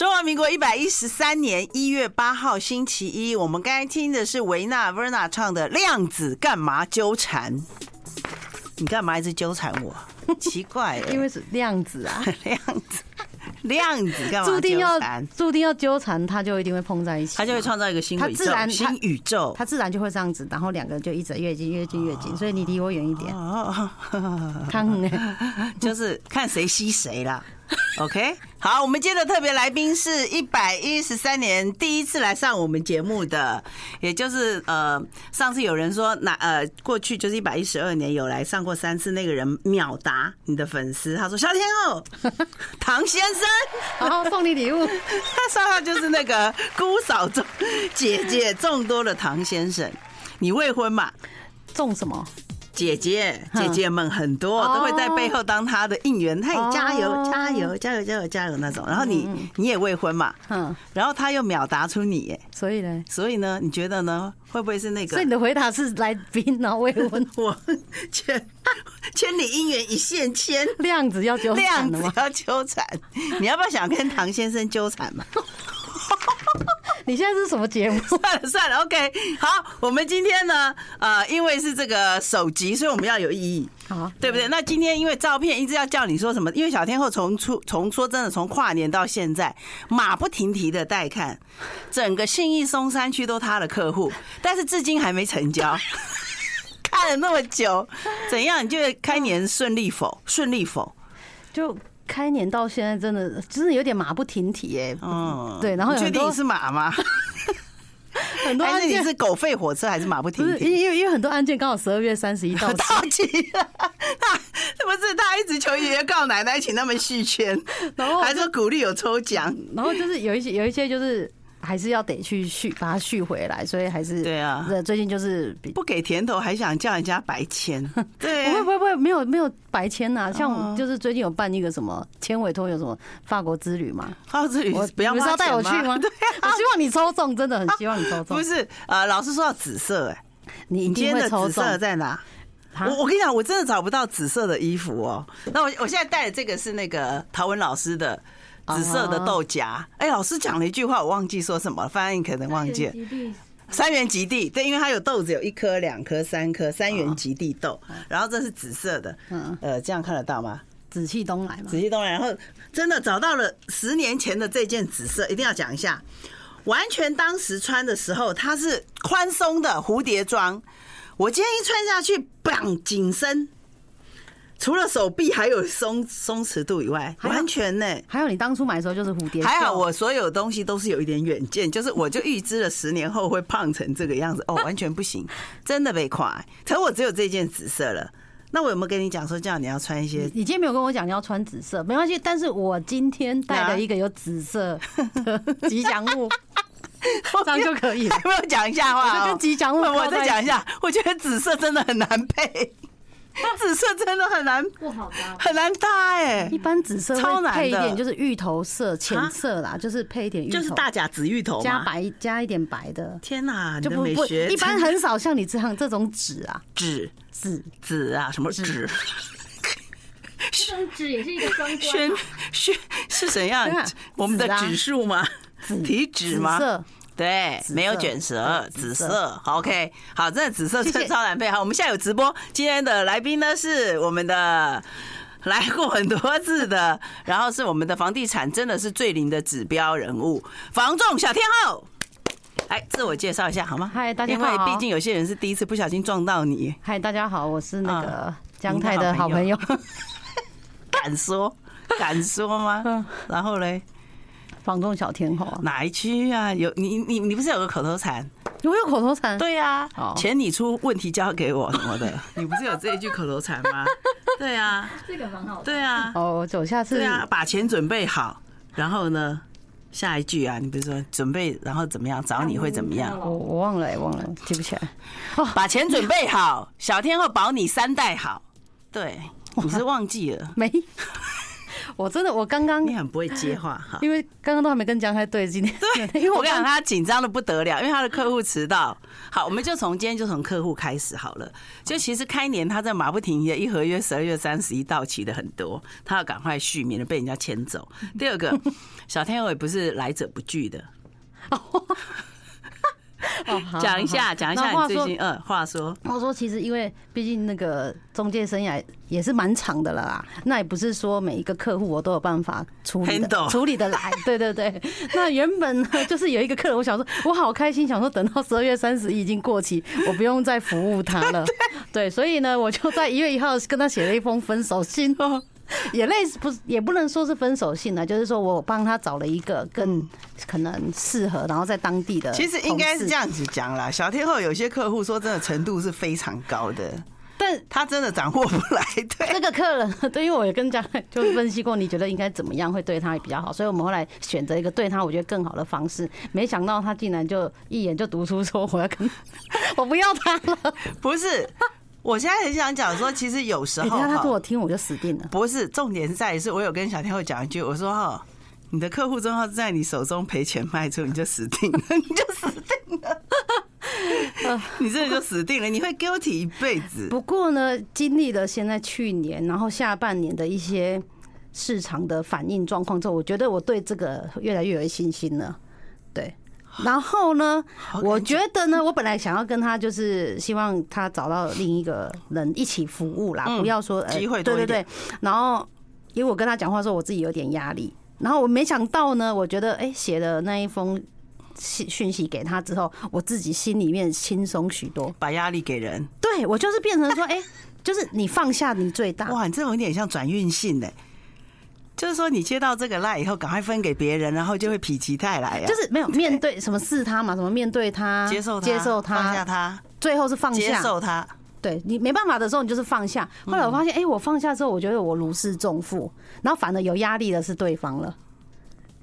中华民国一百一十三年一月八号星期一，我们刚才听的是维纳 Verna 唱的《量子干嘛纠缠》，你干嘛一直纠缠我？奇怪，因为是量子啊，量子。量子干嘛？注定要注定要纠缠，他就一定会碰在一起，他就会创造一个新宇宙，新宇宙，他自然就会这样子，然后两个人就一直越近越近越近，所以你离我远一点，看，就是看谁吸谁了。OK，好，我们今天的特别来宾是一百一十三年第一次来上我们节目的，也就是呃，上次有人说那呃，过去就是一百一十二年有来上过三次那个人秒答你的粉丝，他说小天后 唐先生，然后送你礼物，他说他就是那个姑嫂众姐姐众多的唐先生，你未婚嘛？种什么？姐姐姐姐们很多都会在背后当他的应援，嘿，加油加油加油加油加油那种。然后你你也未婚嘛，嗯，然后他又秒答出你，哎，所以呢，所以呢，你觉得呢？会不会是那个？所以你的回答是来宾呢未婚，我千千里姻缘一线牵，量子要纠缠，量子要纠缠，你要不要想跟唐先生纠缠嘛？你现在是什么节目？算了算了，OK，好，我们今天呢，呃，因为是这个首集，所以我们要有意义，好，对不对？那今天因为照片一直要叫你说什么？因为小天后从出从说真的从跨年到现在马不停蹄的带看，整个信义松山区都他的客户，但是至今还没成交。看了那么久，怎样？你觉得开年顺利否？顺利否？就。开年到现在，真的真的有点马不停蹄哎。嗯，对，然后确定你是马吗？很多案件是狗吠火车还是马不停蹄？因为因为很多案件刚好十二月三十一到 期了，那不是他一直求爷爷告奶奶，请他们续签，然后还说鼓励有抽奖，然后就是有一些有一些就是。还是要得去续把它续回来，所以还是对啊。最近就是不给甜头，还想叫人家白签。对，不会不会不会，没有没有白签呐。像就是最近有办一个什么签委托，有什么法国之旅嘛？法国之旅，不要不是要带我去吗？对，我希望你抽中，真的很希望你抽中。不是，啊，老师说到紫色，哎，你今天的紫色在哪？我我跟你讲，我真的找不到紫色的衣服哦。那我我现在带的这个是那个陶文老师的。紫色的豆荚，哎，老师讲了一句话，我忘记说什么了，翻译可能忘记了。三元及地，对，因为它有豆子，有一颗、两颗、三颗，三元及地豆。然后这是紫色的，嗯，呃，这样看得到吗？紫气东来嘛，紫气东来。然后真的找到了十年前的这件紫色，一定要讲一下。完全当时穿的时候，它是宽松的蝴蝶装。我今天一穿下去，绑紧身。除了手臂还有松松弛度以外，完全呢。还有你当初买的时候就是蝴蝶。还好我所有东西都是有一点远见，就是我就预知了十年后会胖成这个样子。哦，完全不行，真的被夸。可我只有这件紫色了。那我有没有跟你讲说，这样你要穿一些？你今天没有跟我讲你要穿紫色，没关系。但是我今天带了一个有紫色的 吉祥物，这样就可以了。有 没有讲一下话？跟吉祥物，我再讲一下。我觉得紫色真的很难配。紫色真的很难，不好搭，很难搭哎。一般紫色超难配一点，就是芋头色、浅色啦，就是配一点芋头，就是大甲紫芋头加白，加一点白的。天哪，就不不，一般很少像你这样这种紫啊，紫紫紫啊，什么紫？这种紫也是一个双关。宣是怎样？我们的指数吗？体脂吗？对，没有卷舌，紫色。好，OK，好，这紫色真超难配。好，我们现在有直播，今天的来宾呢是我们的 来过很多次的，然后是我们的房地产真的是最灵的指标人物，房仲小天后。来自我介绍一下好吗？嗨，大家好。因为毕竟有些人是第一次不小心撞到你。嗨，大家好，我是那个姜太的好朋友。敢说敢说吗？然后嘞？房仲小天后哪一区啊？有你你你不是有个口头禅？我有口头禅？对呀，钱你出，问题交给我什么的。你不是有这一句口头禅吗？对啊，这个蛮好。对啊，哦，走下次。对啊，把钱准备好，然后呢，下一句啊，你比如说准备，然后怎么样？找你会怎么样？我我忘了，忘了，记不起来。哦，把钱准备好，小天后保你三代好。对，你是忘记了？没。我真的，我刚刚你很不会接话哈，因为刚刚都还没跟江太对今天，对，因为我跟你讲他紧张的不得了，因为他的客户迟到。好，我们就从今天就从客户开始好了。就其实开年他在马不停蹄的，一合约十二月三十一到期的很多，他要赶快续，免得被人家牵走。第二个，小天鹅也不是来者不拒的。讲一下，讲一下你最近呃，话说，话说，其实因为毕竟那个中介生涯也是蛮长的了啦，那也不是说每一个客户我都有办法处理的，处理的来。对对对，那原本呢，就是有一个客人，我想说，我好开心，想说等到十二月三十一已经过期，我不用再服务他了。对，所以呢，我就在一月一号跟他写了一封分手信哦。也类似不是，也不能说是分手信呢，就是说我帮他找了一个更可能适合，然后在当地的。其实应该是这样子讲啦，小天后有些客户说真的程度是非常高的，但他真的掌握不来。对，这个客人，对，因为我也跟家就分析过，你觉得应该怎么样会对他比较好，所以我们后来选择一个对他我觉得更好的方式。没想到他竟然就一眼就读出说我要跟，我不要他了，不是。我现在很想讲说，其实有时候他他给我听我就死定了。不是，重点是在于是，我有跟小天后讲一句，我说哈，你的客户账号在你手中赔钱卖出，你就死定了，你就死定了，你这就死定了，你会 guilty 一辈子。不过呢，经历了现在去年，然后下半年的一些市场的反应状况之后，我觉得我对这个越来越有信心了。对。然后呢，我觉得呢，我本来想要跟他就是希望他找到另一个人一起服务啦，不要说机会。对对对。然后因为我跟他讲话说，我自己有点压力。然后我没想到呢，我觉得哎，写的那一封信讯息给他之后，我自己心里面轻松许多。把压力给人，对我就是变成说，哎，就是你放下你最大。哇，你这种有点像转运信哎。就是说，你接到这个赖以后，赶快分给别人，然后就会否极泰来啊。就是没有面对什么是他嘛，什么面对他，接受他，接受他，放下他，最后是放下，接受他。对你没办法的时候，你就是放下。后来我发现，哎，我放下之后，我觉得我如释重负，然后反而有压力的是对方了。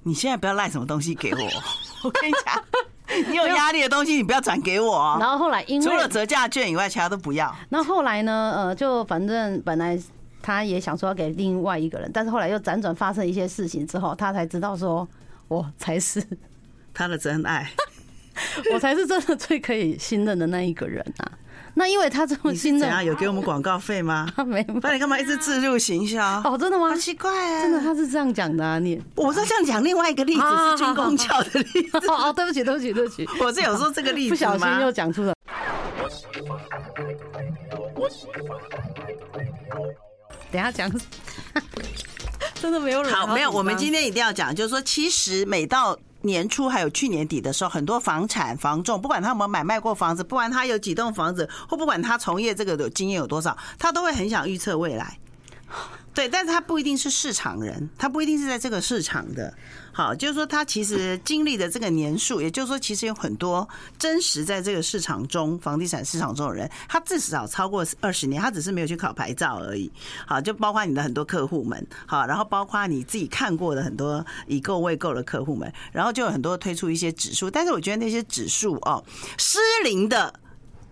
你现在不要赖什么东西给我，我跟你讲，你有压力的东西你不要转给我。然后后来因为除了折价券以外，其他都不要。那后来呢？呃，就反正本来。他也想说要给另外一个人，但是后来又辗转发生一些事情之后，他才知道说，我才是 他的真爱，我才是真的最可以信任的那一个人啊。那因为他这么信任，有给我们广告费吗？他 没。那你干嘛一直自入行销？哦，真的吗？好奇怪啊！真的，他是这样讲的啊。你我是这样讲，另外一个例子是军公教的例子。哦，对不起，对不起，对不起，我是有说这个例子不小心又讲出了。等下讲，真的没有人好，没有。我们今天一定要讲，就是说，其实每到年初还有去年底的时候，很多房产房仲，不管他有没有买卖过房子，不管他有几栋房子，或不管他从业这个的经验有多少，他都会很想预测未来。对，但是他不一定是市场人，他不一定是在这个市场的。好，就是说他其实经历的这个年数，也就是说，其实有很多真实在这个市场中，房地产市场中的人，他至少超过二十年，他只是没有去考牌照而已。好，就包括你的很多客户们，好，然后包括你自己看过的很多已购未购的客户们，然后就有很多推出一些指数，但是我觉得那些指数哦，失灵的。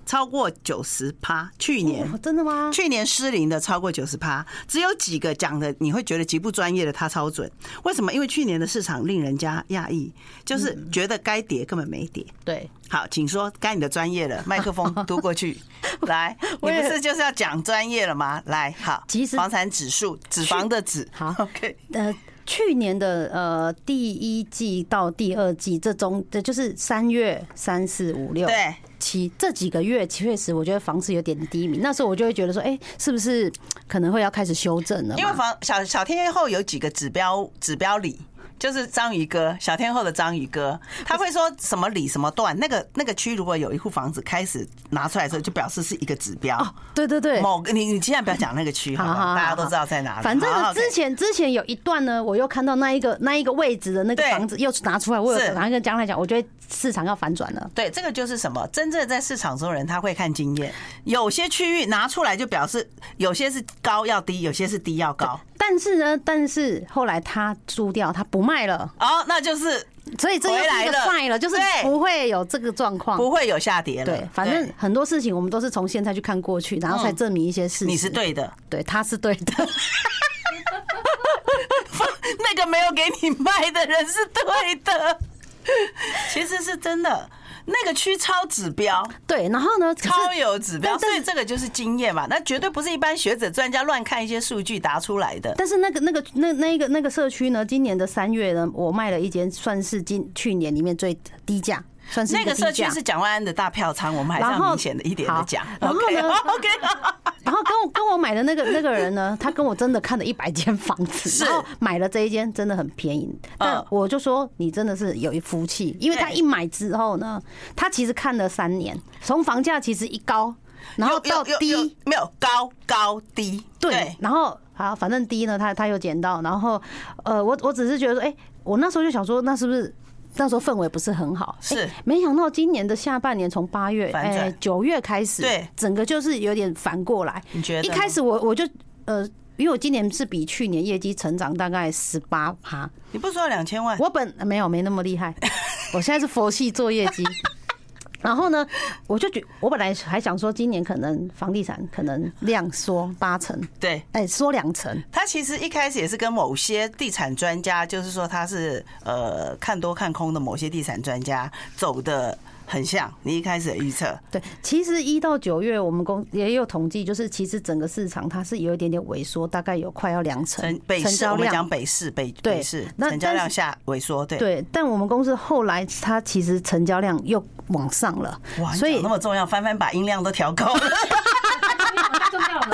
超过九十趴，去年真的吗？去年失灵的超过九十趴，只有几个讲的你会觉得极不专业的，他超准。为什么？因为去年的市场令人家讶异，就是觉得该跌根本没跌。对，好，请说，该你的专业了，麦克风嘟过去，来，你不是就是要讲专业了吗？来，好，其实房产指数，脂肪的脂，好，OK，呃。去年的呃第一季到第二季这中，这就是三月三四五六对七这几个月，确实我觉得房子有点低迷。那时候我就会觉得说，哎，是不是可能会要开始修正了？因为房小小天后有几个指标指标里。就是章鱼哥，小天后的章鱼哥，他会说什么里什么段，那个那个区如果有一户房子开始拿出来的时候，就表示是一个指标。对对对，某个你你千万不要讲那个区，好吧？大家都知道在哪里。反正之前之前有一段呢，我又看到那一个那一个位置的那个房子又拿出来，我有马上跟江来讲，我觉得市场要反转了。对，这个就是什么？真正在市场中的人他会看经验，有些区域拿出来就表示有些是高要低，有些是低要高。但是呢，但是后来他租掉，他不卖了。哦，那就是所以这又是一个 sign 了，就是不会有这个状况，不会有下跌了。对，反正很多事情我们都是从现在去看过去，然后才证明一些事情。你是对的，对，他是对的。那个没有给你卖的人是对的。其实是真的。那个区超指标，对，然后呢，超有指标，所以这个就是经验嘛。那绝对不是一般学者专家乱看一些数据答出来的。但是那个那个那那个那个社区呢，今年的三月呢，我卖了一间，算是今去年里面最低价。算是那个社区是蒋万安的大票仓，我们还是要明显的一点的讲。然后呢，OK，然后跟我跟我买的那个那个人呢，他跟我真的看了一百间房子，然后买了这一间真的很便宜。但我就说你真的是有一福气，因为他一买之后呢，他其实看了三年，从房价其实一高，然后到低没有高高低对，然后好反正低呢，他他又捡到，然后呃，我我只是觉得说，哎，我那时候就想说，那是不是？那时候氛围不是很好，是没想到今年的下半年从八月哎九月开始，对，整个就是有点反过来。你觉得？一开始我我就呃，因为我今年是比去年业绩成长大概十八趴。你不是说两千万？我本没有没那么厉害，我现在是佛系做业绩。然后呢，我就觉我本来还想说，今年可能房地产可能量缩八成，对，哎，缩两成。他其实一开始也是跟某些地产专家，就是说他是呃看多看空的某些地产专家走的。很像你一开始的预测，对，其实一到九月我们公也有统计，就是其实整个市场它是有一点点萎缩，大概有快要两成。北市我们讲北市北北市成交量下萎缩，对对。但我们公司后来它其实成交量又往上了，哇，所以那么重要，翻翻把音量都调高 了，太重要了，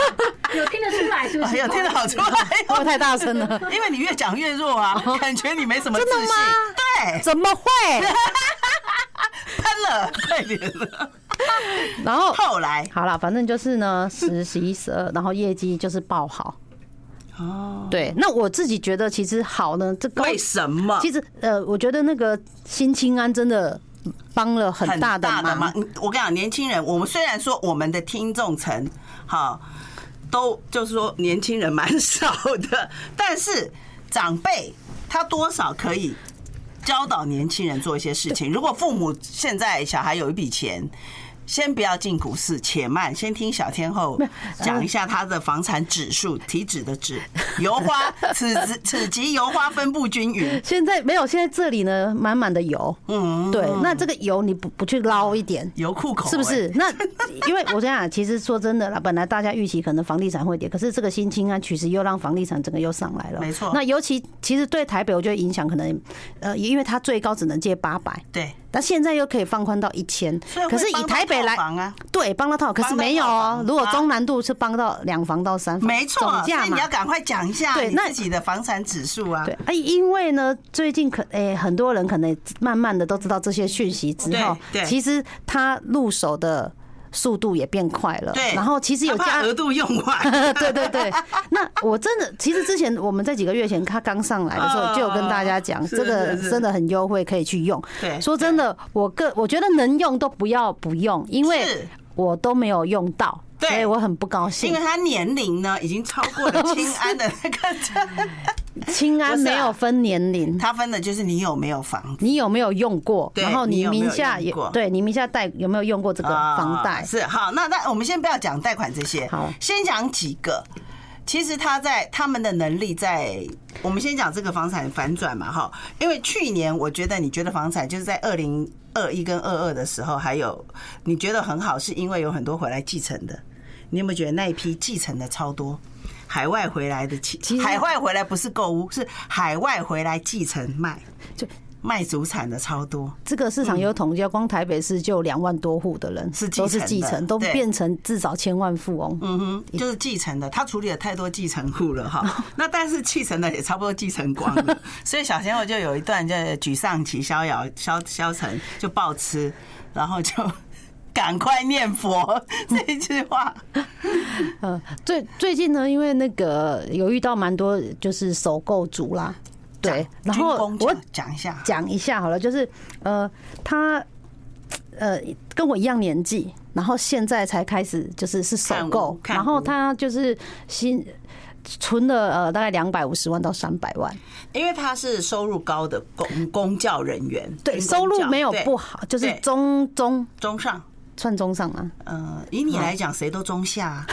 有听得出来是不是？有听得好出来，我太大声了，因为你越讲越弱啊，感觉你没什么自信，真的吗？对，怎么会？喷了，快点了。然后后来好了，反正就是呢，十、十一、十二，然后业绩就是爆好。哦，对，那我自己觉得其实好呢，这个为什么？其实呃，我觉得那个新青安真的帮了很大的忙。我跟你讲，年轻人，我们虽然说我们的听众层哈，都就是说年轻人蛮少的，但是长辈他多少可以。教导年轻人做一些事情。如果父母现在小孩有一笔钱，先不要进股市，且慢，先听小天后讲一下他的房产指数，体脂的脂，油花，此此级油花分布均匀。现在没有，现在这里呢，满满的油。嗯，对，那这个油你不不去捞一点，油库口是不是？那 因为我这样，其实说真的啦，本来大家预期可能房地产会跌，可是这个新青安其实又让房地产整个又上来了。没错。那尤其其实对台北，我觉得影响可能呃，因为它最高只能借八百。对。但现在又可以放宽到一千，可是以台北来，对，帮到套，可是没有哦。如果中南度是帮到两房到三房，没错，总价，你要赶快讲一下对自己的房产指数啊。对，哎，因为呢，最近可诶，很多人可能慢慢的都知道这些讯息之后，其实他入手的。速度也变快了，对。然后其实有加额度用完，对对对。那我真的，其实之前我们在几个月前他刚上来的时候，就有跟大家讲，这个真的很优惠，可以去用。对，说真的，我个我觉得能用都不要不用，因为我都没有用到。所以我很不高兴，因为他年龄呢已经超过了清安的那个。清安没有分年龄，他分的就是你有没有房子，你有没有用过，然后你名下有对你名下贷有没有用过这个房贷？是好，那那我们先不要讲贷款这些，好，先讲几个。其实他在他们的能力在，我们先讲这个房产反转嘛，哈，因为去年我觉得你觉得房产就是在二零二一跟二二的时候，还有你觉得很好，是因为有很多回来继承的。你有没有觉得那一批继承的超多？海外回来的其海外回来不是购物，是海外回来继承卖，就卖祖产的超多。这个市场有统计，光台北市就两万多户的人是都是继承，都变成至少千万富翁。嗯哼，就是继承的，他处理了太多继承户了哈。那但是继承的也差不多继承光了，所以小鲜肉就有一段就沮丧期逍遥消消沉，就暴吃，然后就。赶快念佛 这一句话。呃，最最近呢，因为那个有遇到蛮多就是首购族啦，对，然后我讲一下，讲一下好了，就是呃，他呃跟我一样年纪，然后现在才开始就是是首购，然后他就是新存了呃大概两百五十万到三百万，因为他是收入高的公公教人员，对，收入没有不好，就是中中。中上。算中上吗？嗯，以你来讲，谁都中下。啊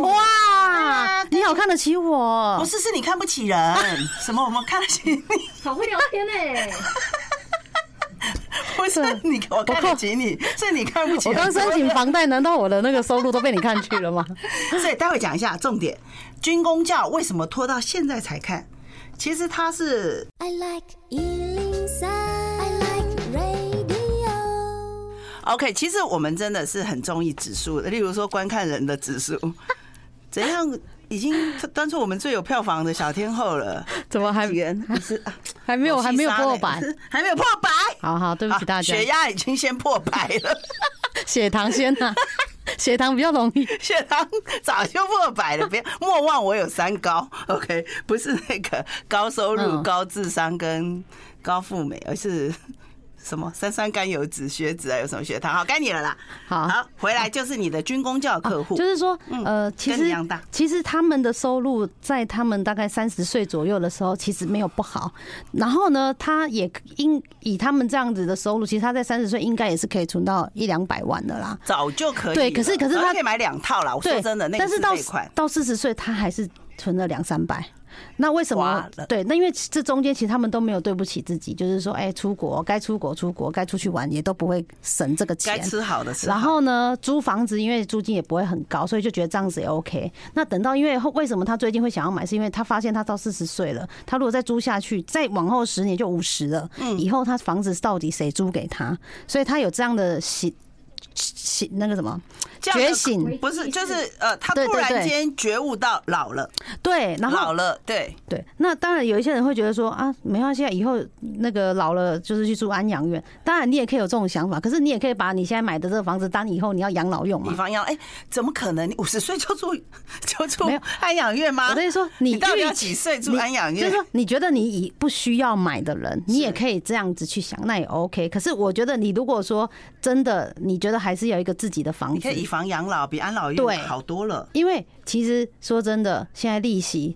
哇，你好看得起我？不是，是你看不起人。什么？我们看得起你？好会聊天呢。不是你，我看不起你，是你看不起。我刚申请房贷，难道我的那个收入都被你看去了吗？所以待会讲一下重点。军工教为什么拖到现在才看？其实他是。I like OK，其实我们真的是很中意指数的，例如说观看人的指数，怎样？已经端出我们最有票房的小天后了？怎么还还是还没有还没有破百，还没有 破百？好好，对不起大家，血压已经先破百了，血糖先呐，血糖比较容易，血糖早就破百了，别莫忘我有三高，OK，不是那个高收入、高智商跟高富美，而是。什么三酸甘油酯血脂啊？有什么血糖？好，该你了啦。好，好，回来就是你的军工教客户，就是说，呃，其实其实他们的收入在他们大概三十岁左右的时候，其实没有不好。然后呢，他也应以他们这样子的收入，其实他在三十岁应该也是可以存到一两百万的啦，早就可以。对，可是可是他可以买两套啦。我说真的，那个是这一块。到四十岁，他还是存了两三百。那为什么？对，那因为这中间其实他们都没有对不起自己，就是说，哎，出国该出国出国，该出去玩也都不会省这个钱。该吃好的吃。然后呢，租房子因为租金也不会很高，所以就觉得这样子也 OK。那等到因为为什么他最近会想要买？是因为他发现他到四十岁了，他如果再租下去，再往后十年就五十了。嗯。以后他房子到底谁租给他？所以他有这样的喜喜那个什么？觉醒不是，就是呃，他突然间觉悟到老了，对，然后老了，对对。那当然有一些人会觉得说啊，没关系，以后那个老了就是去住安养院。当然你也可以有这种想法，可是你也可以把你现在买的这个房子当以后你要养老用嘛。以房养老，哎，怎么可能？你五十岁就住就住安养院吗？我跟你说，你到底要几岁住安养院？就是说，你觉得你以不需要买的人，你也可以这样子去想，那也 OK。可是我觉得你如果说真的，你觉得还是有一个自己的房子，可以以房养老，比安老院好多了。因为其实说真的，现在利息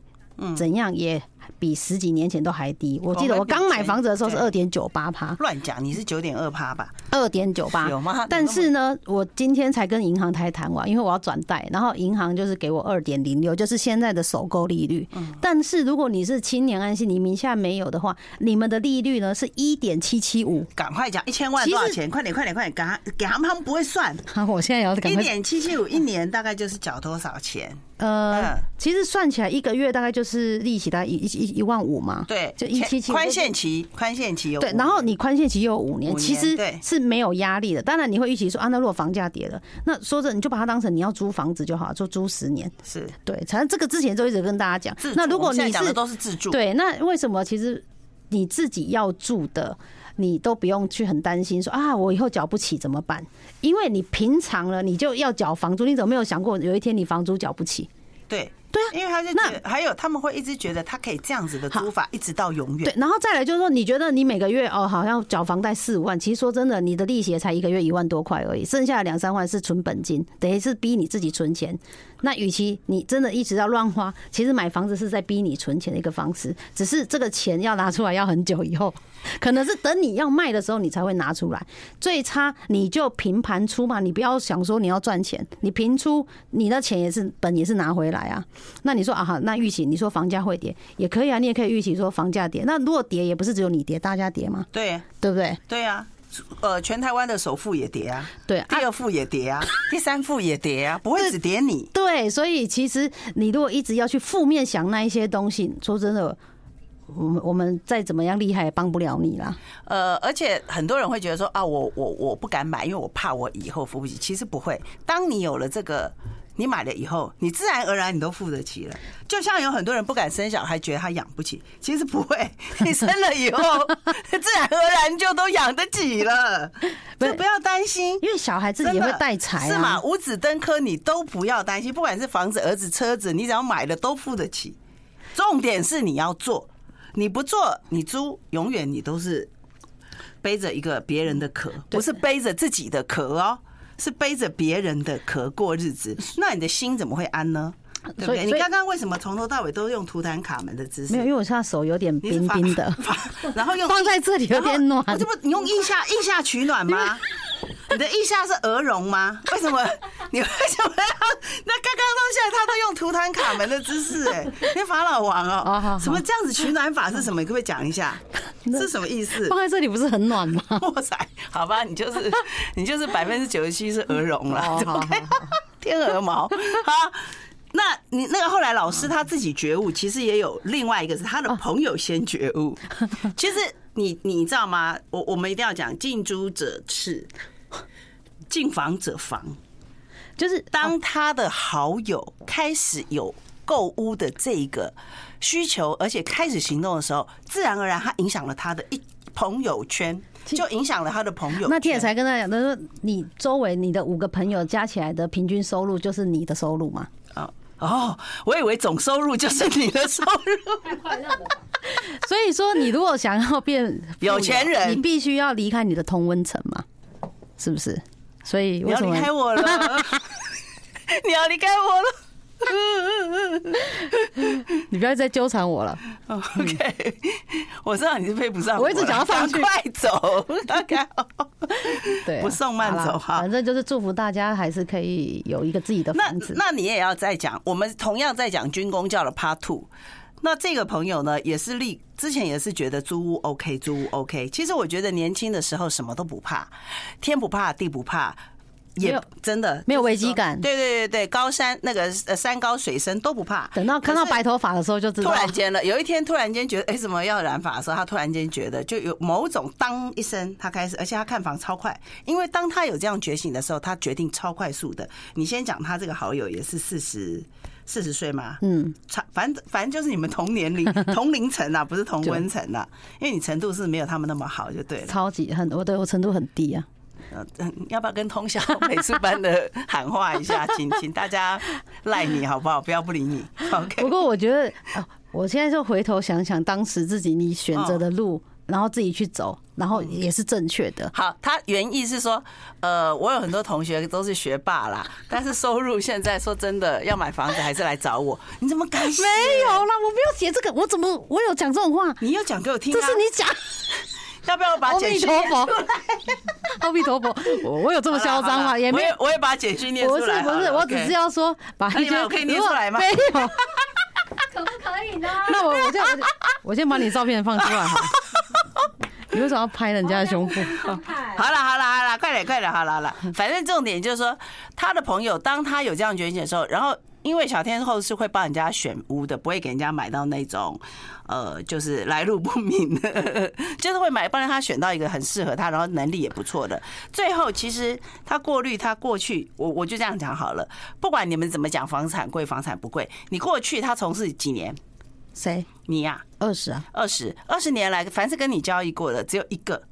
怎样也。比十几年前都还低。我记得我刚买房子的时候是二点九八趴。乱讲，你是九点二趴吧？二点九八有吗？但是呢，我今天才跟银行台谈完，因为我要转贷，然后银行就是给我二点零六，就是现在的首购利率。但是如果你是青年安心，你名下没有的话，你们的利率呢是一点七七五。赶快讲，一千万多少钱？快点，快点，快点，赶给他们，他们不会算。好，我现在要。一点七七五一年大概就是缴多少钱？呃，其实算起来一个月大概就是利息大概一一一万五嘛。对，就一七七。宽限期，宽限期有。对，然后你宽限期又有五年，其实是没有压力的。当然你会预期说啊，那如果房价跌了，那说着你就把它当成你要租房子就好，就租十年。是对，反正这个之前就一直跟大家讲。那如果你是都是自住，对，那为什么其实你自己要住的，你都不用去很担心说啊，我以后缴不起怎么办？因为你平常了，你就要缴房租，你怎么没有想过有一天你房租缴不起？对。对啊，因为他就那还有他们会一直觉得他可以这样子的租法一直到永远。对，然后再来就是说，你觉得你每个月哦，好像缴房贷四五万，其实说真的，你的利息也才一个月一万多块而已，剩下的两三万是存本金，等于是逼你自己存钱。那与其你真的一直要乱花，其实买房子是在逼你存钱的一个方式，只是这个钱要拿出来要很久以后，可能是等你要卖的时候你才会拿出来。最差你就平盘出嘛，你不要想说你要赚钱，你平出你的钱也是本也是拿回来啊。那你说啊哈，那预期你说房价会跌也可以啊，你也可以预期说房价跌。那如果跌也不是只有你跌，大家跌嘛？对，对不对？对啊。呃，全台湾的首富也跌啊，对，第二富也跌啊，第三富也跌啊，不会只跌你。对，所以其实你如果一直要去负面想那一些东西，说真的，我们我们再怎么样厉害也帮不了你啦。呃，而且很多人会觉得说啊，我我我不敢买，因为我怕我以后付不起。其实不会，当你有了这个。你买了以后，你自然而然你都付得起了。就像有很多人不敢生小孩，觉得他养不起，其实不会。你生了以后，自然而然就都养得起了，就不要担心。因为小孩自己也会带财，是嘛？五子登科，你都不要担心。不管是房子、儿子、车子，你只要买了都付得起。重点是你要做，你不做，你租，永远你都是背着一个别人的壳，不是背着自己的壳哦。是背着别人的壳过日子，那你的心怎么会安呢？对不对？你刚刚为什么从头到尾都用图坦卡门的姿势？没有，因为我现在手有点冰冰的，然后用 放在这里有点暖。这不你用腋下腋下取暖吗？你的腋下是鹅绒吗？为什么？你为什么要？那刚刚到现在他都用图坦卡门的姿势，哎，你法老王哦，什么这样子取暖法是什么？你可不可以讲一下？是什么意思？放在这里不是很暖吗？哇塞，好吧，你就是 你就是百分之九十七是鹅绒了，OK，天鹅毛，好。那你那个后来老师他自己觉悟，其实也有另外一个是他的朋友先觉悟。其实你你知道吗？我我们一定要讲近朱者赤，近防者防。就是当他的好友开始有购屋的这个需求，而且开始行动的时候，自然而然他影响了他的一朋友圈，就影响了他的朋友。那天也才跟他讲，他说你周围你的五个朋友加起来的平均收入就是你的收入吗？哦，我以为总收入就是你的收入，太快乐了。所以说，你如果想要变有钱人，你必须要离开你的同温层嘛，是不是？所以你要离开我了，你要离开我了。你不要再纠缠我了。OK，我知道你是配不上我，我一直想要放去，快走。大概 对，不送慢走哈。反正就是祝福大家，还是可以有一个自己的房子。那那你也要再讲，我们同样在讲军工教的 Part Two。那这个朋友呢，也是立之前也是觉得租屋 OK，租屋 OK。其实我觉得年轻的时候什么都不怕，天不怕地不怕。也真的没有危机感，对对对对，高山那个呃山高水深都不怕。等到看到白头发的时候就知道，突然间了，有一天突然间觉得，哎，怎么要染发的时候，他突然间觉得就有某种当一声，他开始，而且他看房超快，因为当他有这样觉醒的时候，他决定超快速的。你先讲他这个好友也是四十四十岁吗？嗯，差反正反正就是你们同年龄 同龄层啊，不是同温层啊，因为你程度是没有他们那么好，就对了。超级很，我对我程度很低啊。嗯，要不要跟通宵美术班的喊话一下，请请大家赖你好不好？不要不理你。OK。不过我觉得，我现在就回头想想，当时自己你选择的路，然后自己去走，然后也是正确的。好，他原意是说，呃，我有很多同学都是学霸啦，但是收入现在说真的要买房子还是来找我。你怎么敢写？没有啦，我没有写这个，我怎么我有讲这种话？你有讲给我听啊？这是你讲。要不要我把简讯念出来？阿弥陀佛，我我有这么嚣张吗？也没有，我也把简讯念出来。不是不是，我只是要说把一些可以念出来吗？没有，可不可以呢？那我我就我先把你照片放出来哈。你为什么要拍人家的胸部？好了好了好了，快点快点，好了好了。反正重点就是说，他的朋友当他有这样觉醒的时候，然后。因为小天后是会帮人家选屋的，不会给人家买到那种，呃，就是来路不明的，就是会买帮他选到一个很适合他，然后能力也不错的。最后其实他过滤他过去，我我就这样讲好了，不管你们怎么讲房产贵房产不贵，你过去他从事几年？谁？你呀？二十啊，二十二十年来，凡是跟你交易过的只有一个，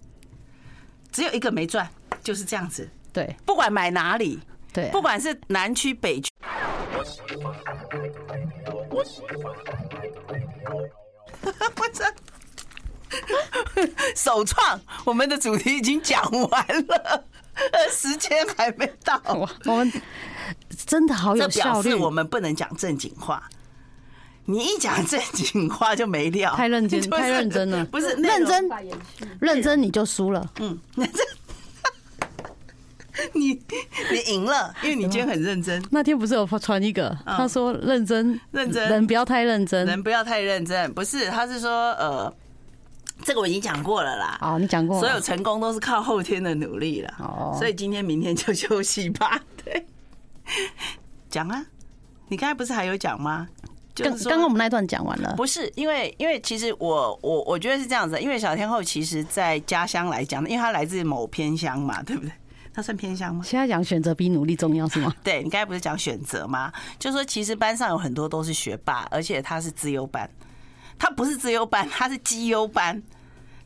只有一个没赚，就是这样子。对，不管买哪里，对，不管是南区北区。我 这首创，我们的主题已经讲完了，时间还没到。我们真的好有效率。我们不能讲正经话，你一讲正经话就没料。太认真，太认真了。不是认真，认真你就输了。嗯。你你赢了，因为你今天很认真。那天不是有传一个，他说认真认真，人不要太认真，人不要太认真。不是，他是说呃，这个我已经讲过了啦。哦，你讲过，所有成功都是靠后天的努力了。哦，所以今天明天就休息吧。对，讲啊，你刚才不是还有讲吗？刚刚刚我们那段讲完了。不是，因为因为其实我我我觉得是这样子，因为小天后其实在家乡来讲，因为她来自某偏乡嘛，对不对？他算偏向吗？现在讲选择比努力重要是吗？对，你刚才不是讲选择吗？就是说其实班上有很多都是学霸，而且他是资优班，他不是资优班，他是绩优班。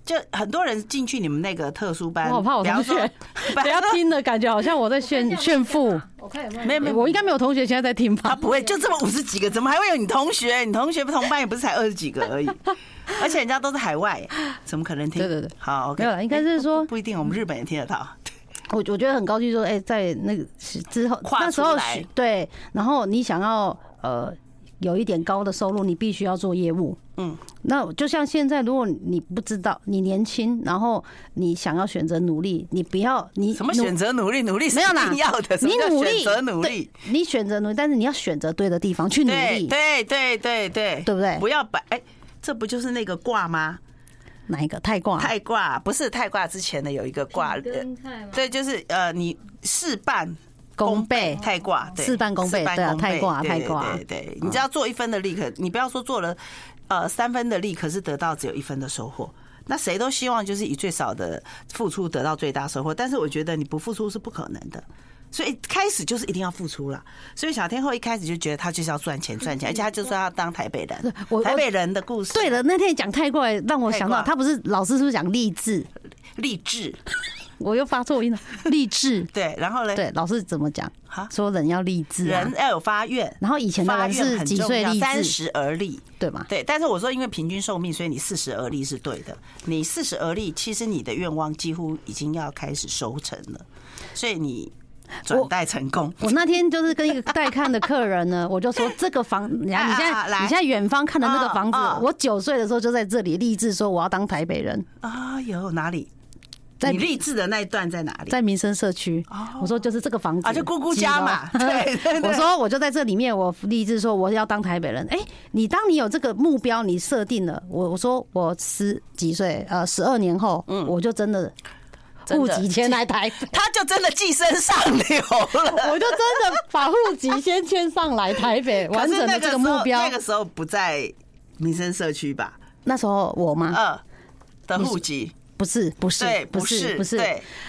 就很多人进去你们那个特殊班，我怕我同学 不要听的感觉，好像我在炫 炫富。我看有没有？没有没有，我应该没有同学现在在听吧？他不会，就这么五十几个，怎么还会有你同学？你同学不同班也不是才二十几个而已，而且人家都是海外，怎么可能听？对对对，好，没有了，应该是说不一定，我们日本也听得到。我我觉得很高兴，说，哎，在那个之后，那时候对，然后你想要呃有一点高的收入，你必须要做业务。嗯，那就像现在，如果你不知道，你年轻，然后你想要选择努力，你不要你什么选择努力？努力没有啦，要的，你努力选择努力，你选择努力，但是你要选择对的地方去努力。对对对对，对不对？不要摆，哎，这不就是那个卦吗？哪一个太卦？太卦不是太卦之前的有一个卦，对，就是呃，你事半。功倍太卦，事半功倍，对啊，太卦太卦，对对，你只要做一分的力，可你不要说做了呃三分的力，可是得到只有一分的收获。那谁都希望就是以最少的付出得到最大收获，但是我觉得你不付出是不可能的。所以开始就是一定要付出了。所以小天后一开始就觉得他就是要赚钱赚钱，而且他就说要当台北人。台北人的故事。对了，那天讲太卦让我想到，他不是老师是不是讲励志？励志。我又发错音了，励志。对，然后呢？对，老师怎么讲？说人要励志，人要有发愿。然后以前的人是几岁？三十而立，对吗？对。但是我说，因为平均寿命，所以你四十而立是对的。你四十而立，其实你的愿望几乎已经要开始收成了，所以你转贷成功。我那天就是跟一个带看的客人呢，我就说这个房，你看你现在你现在远方看的那个房子，我九岁的时候就在这里立志，说我要当台北人。啊，有哪里？在你励志的那一段在哪里？在民生社区。我说就是这个房子啊，就姑姑家嘛。对，我说我就在这里面，我励志说我要当台北人。哎，你当你有这个目标，你设定了，我我说我十几岁，呃，十二年后，嗯，我就真的户籍迁来台北，他就真的寄生上流了。我就真的把户籍先迁上来台北，完成了这个目标。那个时候不在民生社区吧？那时候我吗？嗯，的户籍。不是不是不是不是，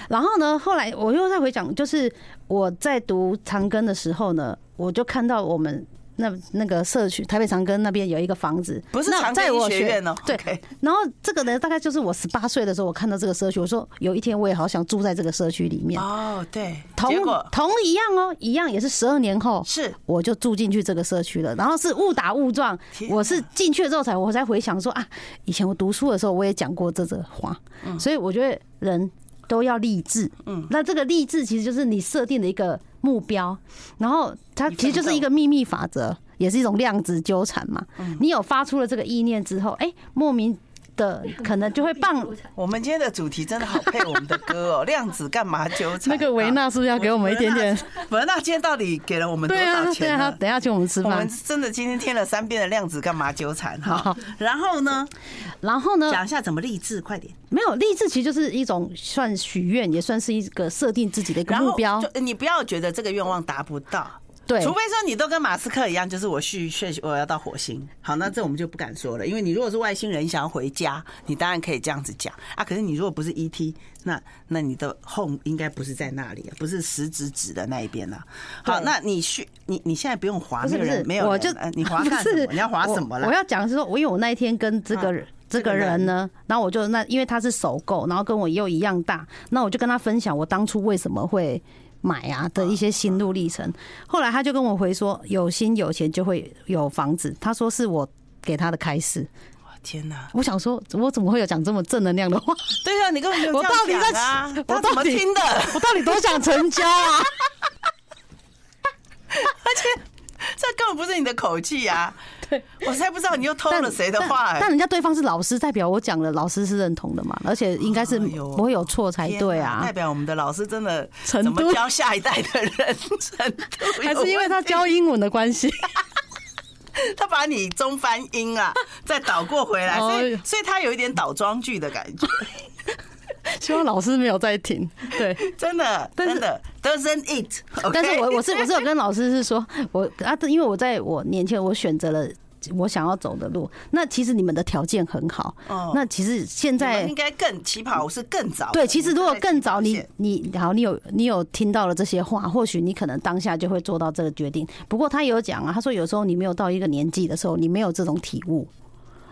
然后呢，后来我又再回想，就是我在读长庚的时候呢，我就看到我们。那那个社区台北长庚那边有一个房子，不是长庚医学院哦。对，然后这个呢，大概就是我十八岁的时候，我看到这个社区，我说有一天我也好想住在这个社区里面。哦，对，同同一样哦，一样也是十二年后，是我就住进去这个社区了。然后是误打误撞，我是进去了之后才我才回想说啊，以前我读书的时候我也讲过这个话，所以我觉得人都要励志。嗯，那这个励志其实就是你设定的一个。目标，然后它其实就是一个秘密法则，也是一种量子纠缠嘛。你有发出了这个意念之后，哎，莫名的可能就会棒。我们今天的主题真的好配我们的歌哦，量子干嘛纠缠？那个维纳是不是要给我们一点点？维纳今天到底给了我们多少钱呢？对啊，等下请我们吃饭。我们真的今天听了三遍的量子干嘛纠缠？哈，然后呢？然后呢？讲一下怎么励志，快点。没有励志，其实就是一种算许愿，也算是一个设定自己的一个目标。就你不要觉得这个愿望达不到，对，除非说你都跟马斯克一样，就是我去去我要到火星。好，那这我们就不敢说了，因为你如果是外星人，你想要回家，你当然可以这样子讲啊。可是你如果不是 ET，那那你的 home 应该不是在那里，不是食指指的那一边啊。好，那你去你你现在不用划那个人没有，我就你划干什么？你要划什么了？我要讲的是说，我因为我那一天跟这个人。这个人呢，然后我就那，因为他是首购，然后跟我又一样大，那我就跟他分享我当初为什么会买啊的一些心路历程。后来他就跟我回说，有心有钱就会有房子。他说是我给他的开始。哇天哪！我想说，我怎么会有讲这么正能量的话？对啊，你根本！我到底在，我怎么听的？我到底多想成家啊？而且这根本不是你的口气啊！我才不知道你又偷了谁的话，但人家对方是老师，代表我讲的，老师是认同的嘛，而且应该是不会有错才对啊。代表我们的老师真的怎么教下一代的人程度，还是因为他教英文的关系，他把你中翻英啊，再倒过回来，所以所以他有一点倒装句的感觉。希望老师没有在听，对，真的，真的，doesn't it？但是我我是我是有跟老师是说，我啊，因为我在我年轻，我选择了我想要走的路。那其实你们的条件很好，哦，那其实现在应该更起跑是更早。对，其实如果更早，你你好，你有你有听到了这些话，或许你可能当下就会做到这个决定。不过他有讲啊，他说有时候你没有到一个年纪的时候，你没有这种体悟。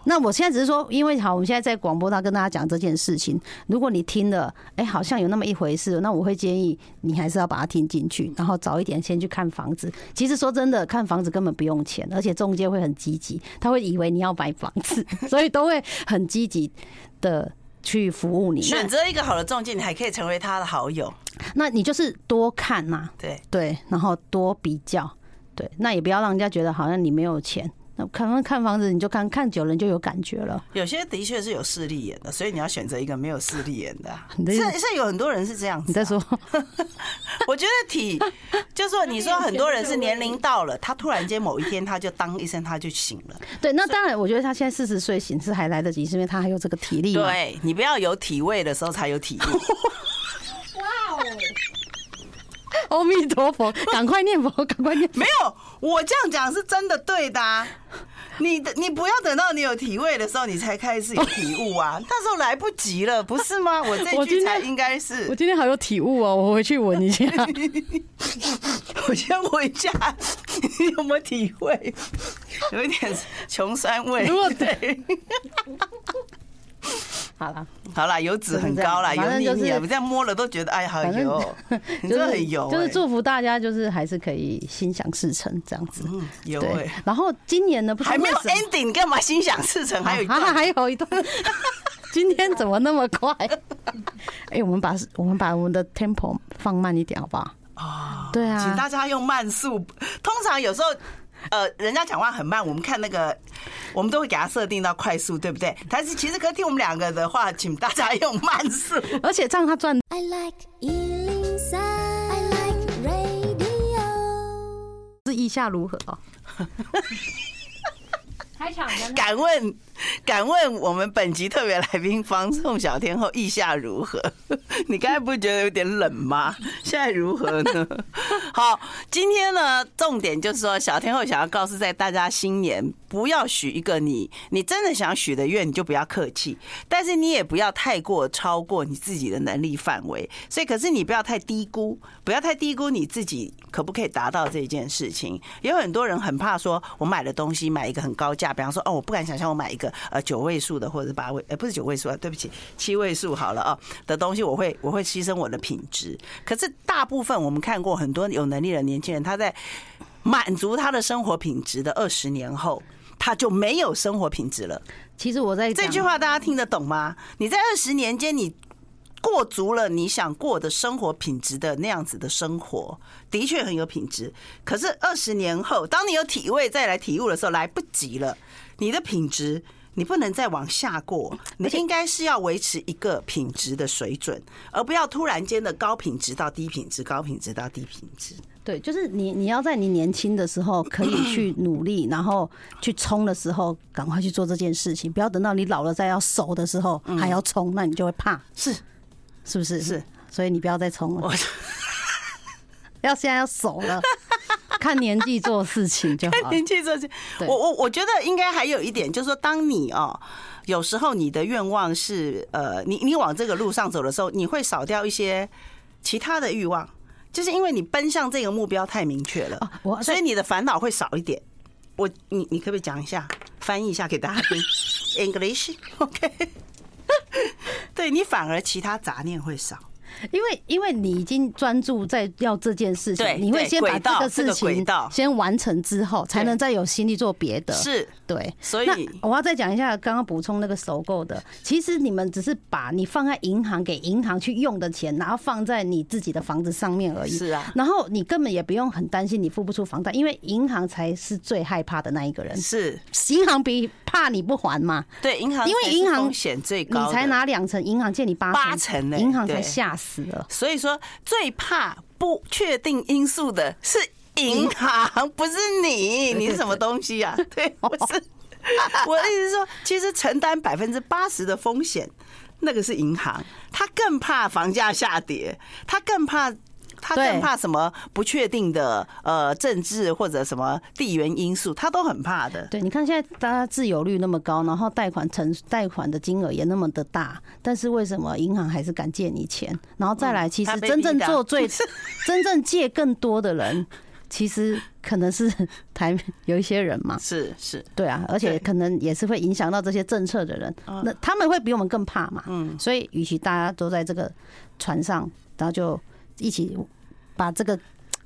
那我现在只是说，因为好，我们现在在广播上跟大家讲这件事情。如果你听了，哎，好像有那么一回事，那我会建议你还是要把它听进去，然后早一点先去看房子。其实说真的，看房子根本不用钱，而且中介会很积极，他会以为你要买房子，所以都会很积极的去服务你。选择一个好的中介，你还可以成为他的好友。那你就是多看嘛，对对，然后多比较。对，那也不要让人家觉得好像你没有钱。看看房子，你就看看久了，你就有感觉了。有些的确是有势利眼的，所以你要选择一个没有势利眼的。现在现在有很多人是这样子。你在说？我觉得体，就是说，你说很多人是年龄到了，他突然间某一天他就当一声他就醒了。对，那当然，我觉得他现在四十岁醒是还来得及，是因为他还有这个体力。对，你不要有体味的时候才有体力。阿弥陀佛，赶快念佛，赶快念佛。没有，我这样讲是真的对的啊。你的你不要等到你有体味的时候，你才开始有体悟啊。那时候来不及了，不是吗？我这句才应该是。我今天好有体悟哦，我回去闻一下。我先闻一下，你有没有体会？有一点穷酸味。对。好了，好了，油脂很高了，油腻腻了，我这样摸了都觉得哎，好油，你 真的很油。就是祝福大家，就是还是可以心想事成这样子。嗯，有哎。然后今年呢，还没有 ending，干嘛心想事成？还有一段，还有一段。今天怎么那么快？哎，我们把我们把我们的 tempo 放慢一点，好不好？啊，对啊，请大家用慢速。通常有时候。呃，人家讲话很慢，我们看那个，我们都会给他设定到快速，对不对？但是其实可以听我们两个的话，请大家用慢速，而且这样他赚。I like 103, I like radio。是意下如何哦？开场敢问，敢问我们本集特别来宾房仲小天后意下如何？你刚才不觉得有点冷吗？现在如何呢？好，今天呢，重点就是说，小天后想要告诉在大家新年，不要许一个你你真的想许的愿，你就不要客气，但是你也不要太过超过你自己的能力范围。所以，可是你不要太低估，不要太低估你自己可不可以达到这件事情。有很多人很怕说，我买的东西买一个很高价。比方说，哦，我不敢想象我买一个呃九位数的或者是八位，呃不是九位数啊，对不起，七位数好了啊的东西，我会我会牺牲我的品质。可是大部分我们看过很多有能力的年轻人，他在满足他的生活品质的二十年后，他就没有生活品质了。其实我在这句话大家听得懂吗？你在二十年间你。过足了你想过的生活品质的那样子的生活，的确很有品质。可是二十年后，当你有体味再来体悟的时候，来不及了。你的品质，你不能再往下过，你应该是要维持一个品质的水准，而不要突然间的高品质到低品质，高品质到低品质。对，就是你你要在你年轻的时候可以去努力，然后去冲的时候，赶快去做这件事情，不要等到你老了再要熟的时候还要冲，那你就会怕。是。是不是？是，所以你不要再冲了，要现在要熟了，看年纪做事情就好。看年纪做事情，我我我觉得应该还有一点，就是说，当你哦，有时候你的愿望是呃，你你往这个路上走的时候，你会少掉一些其他的欲望，就是因为你奔向这个目标太明确了，我所以你的烦恼会少一点。我你你可不可以讲一下，翻译一下给大家听？English，OK。对，你反而其他杂念会少。因为因为你已经专注在要这件事情，你会先把这个事情先完成之后，才能再有心力做别的。是，对。所以我要再讲一下，刚刚补充那个首购的，其实你们只是把你放在银行给银行去用的钱，然后放在你自己的房子上面而已。是啊。然后你根本也不用很担心你付不出房贷，因为银行才是最害怕的那一个人。是，银行比怕你不还嘛？对，银行因为银行风险最高，你才拿两成，银行借你八八成，银行才吓死了。所以说，最怕不确定因素的是银行，不是你。你是什么东西啊？对，我是。我的意思是说，其实承担百分之八十的风险，那个是银行，他更怕房价下跌，他更怕。他更怕什么不确定的呃政治或者什么地缘因素，他都很怕的。对，你看现在大家自由率那么高，然后贷款成贷款的金额也那么的大，但是为什么银行还是敢借你钱？然后再来，其实真正做最 真正借更多的人，其实可能是 台有一些人嘛。是是，对啊，而且可能也是会影响到这些政策的人，那他们会比我们更怕嘛。嗯，所以与其大家都在这个船上，然后就。一起把这个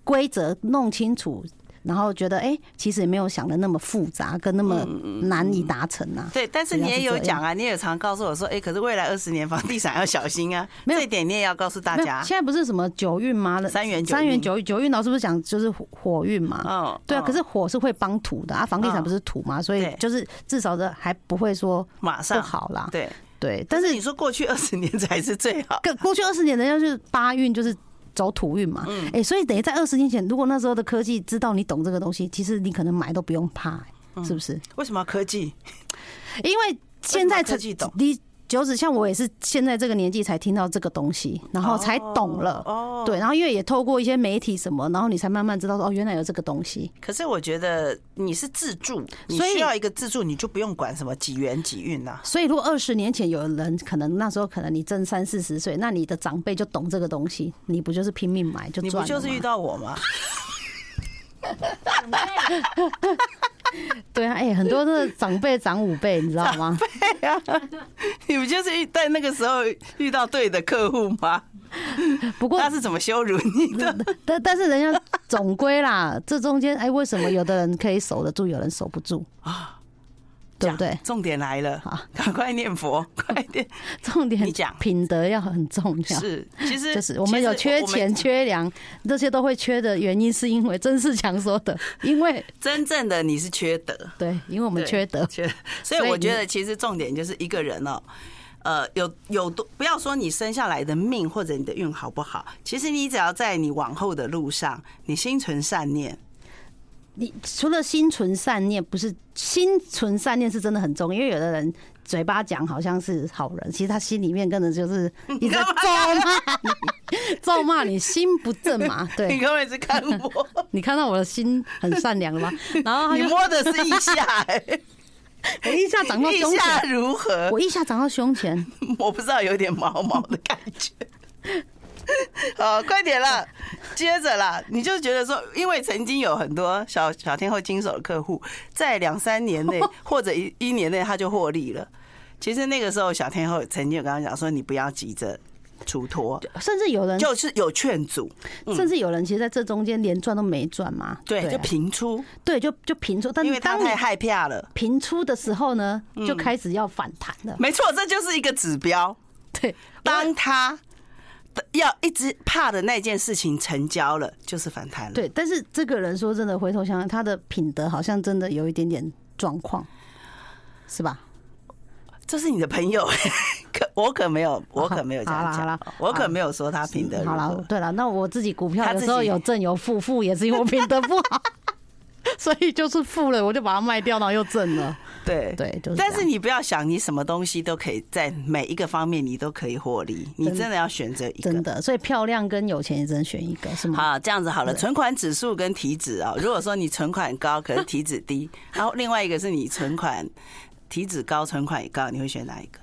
规则弄清楚，然后觉得哎、欸，其实也没有想的那么复杂，跟那么难以达成啊。对，但是你也有讲啊，你也常告诉我说，哎，可是未来二十年房地产要小心啊。这一点你也要告诉大家。现在不是什么九运吗？三元三元九运，九运老师不是讲就是火运嘛？嗯，对啊。可是火是会帮土的啊，房地产不是土嘛，所以就是至少的还不会说马上不好啦。对。对，但是你说过去二十年才是最好。过去二十年人家就是八运，就是走土运嘛。嗯，哎，所以等于在二十年前，如果那时候的科技知道你懂这个东西，其实你可能买都不用怕，是不是？为什么科技？因为现在科技懂你。九子像我也是现在这个年纪才听到这个东西，然后才懂了。哦，对，然后因为也透过一些媒体什么，然后你才慢慢知道说哦，原来有这个东西。可是我觉得你是自助，你需要一个自助，你就不用管什么几元几运呐。所以如果二十年前有人可能那时候可能你正三四十岁，那你的长辈就懂这个东西，你不就是拼命买就赚了？你不就是遇到我吗？对啊，哎、欸，很多的长辈长五倍，你知道吗？对啊，你不就是在那个时候遇到对的客户吗？不过他是怎么羞辱你的？但但是人家总归啦，这中间哎，为什么有的人可以守得住，有人守不住啊？对不对？重点来了，好，赶快念佛，快点。重点你讲品德要很重要。是，其实就是我们有缺钱、缺粮，这些都会缺的原因，是因为曾仕强说的，因为真正的你是缺德。对，因为我们缺德，缺。所以我觉得，其实重点就是一个人哦，呃，有有多不要说你生下来的命或者你的运好不好，其实你只要在你往后的路上，你心存善念。你除了心存善念，不是心存善念是真的很重要，因为有的人嘴巴讲好像是好人，其实他心里面根本就是 你在咒骂你，咒骂你心不正嘛。对，你刚才是看我，你看到我的心很善良了吗？然后你摸的是腋下，哎，我腋下长到胸前，下如何？我一下长到胸前，我不知道，有点毛毛的感觉。好，快点了，接着啦，你就觉得说，因为曾经有很多小小天后经手的客户，在两三年内 或者一一年内他就获利了。其实那个时候，小天后曾经有跟他讲说，你不要急着出脱，甚至有人就是有劝阻，甚至有人其实在这中间连赚都没赚嘛。对，就平出，对，就就平出，但因为他太害怕了，平出的时候呢，就开始要反弹了。没错，这就是一个指标。对，当他。要一直怕的那件事情成交了，就是反弹了。对，但是这个人说真的，回头想想，他的品德好像真的有一点点状况，是吧？这是你的朋友，可 我可没有，我可没有这样讲。我可没有说他品德好了。对了，那我自己股票有时候有正有负，负也是因为我品德不好，所以就是负了，我就把它卖掉，然后又挣了。对对，但是你不要想，你什么东西都可以在每一个方面你都可以获利，你真的要选择一个。真的，所以漂亮跟有钱也只能选一个，是吗？好，这样子好了，存款指数跟体脂啊，如果说你存款高，可是体脂低，然后另外一个是你存款体脂高，存款也高，你会选哪一个？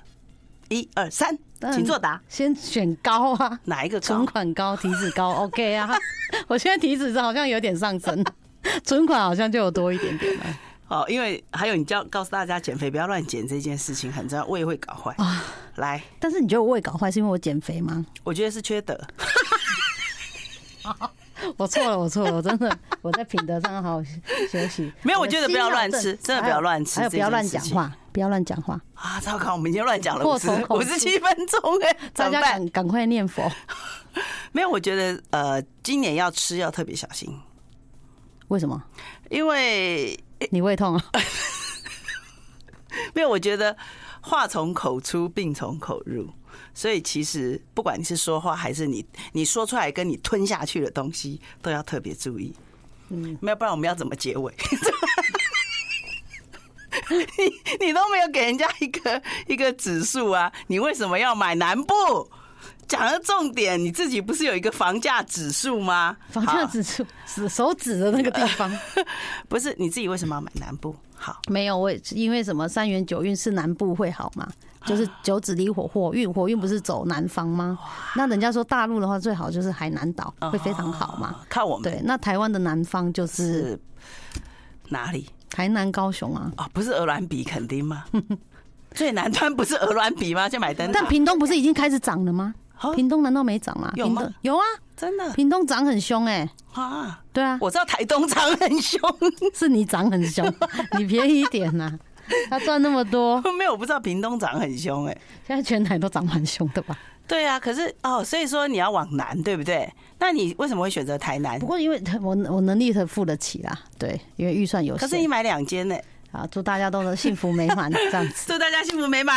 一二三，请作答。先选高啊，哪一个？存款高，体脂高，OK 啊。我现在体脂好像有点上升，存款好像就有多一点点了。哦，因为还有你叫告诉大家减肥不要乱减这件事情很重要，胃会搞坏啊。来，但是你觉得我胃搞坏是因为我减肥吗？我觉得是缺德。我错了，我错了，我真的 我在品德上好好休息。没有，我觉得不要乱吃，真的不要乱吃，还有不要乱讲话，不要乱讲话啊！糟糕，我们已经乱讲了五十五十七分钟哎，大家赶赶快念佛。没有，我觉得呃，今年要吃要特别小心。为什么？因为。你胃痛啊？没有，我觉得话从口出，病从口入，所以其实不管你是说话还是你你说出来跟你吞下去的东西，都要特别注意。嗯，没有，不然我们要怎么结尾？你你都没有给人家一个一个指数啊？你为什么要买南部？讲到重点，你自己不是有一个房价指数吗？房价指数指手指的那个地方，不是你自己为什么要买南部？好，没有，我因为什么三元九运是南部会好嘛？就是九紫离火，火运火运不是走南方吗？那人家说大陆的话最好就是海南岛会非常好嘛？看我们对，那台湾的南方就是哪里？台南、高雄啊？哦，不是鹅銮鼻肯定吗？最南端不是鹅銮比吗？就买灯。但屏东不是已经开始涨了吗？屏东难道没涨吗？有吗？有啊，真的。屏东涨很凶哎，啊，对啊，我知道台东涨很凶，是你涨很凶，你便宜一点呐、啊。他赚那么多，没有，我不知道屏东涨很凶哎。现在全台都涨蛮凶的吧？对啊，可是哦，所以说你要往南，对不对？那你为什么会选择台南？不过因为我我能力很付得起啦，对，因为预算有限。可是你买两间呢？啊，祝大家都能幸福美满这样子。祝大家幸福美满。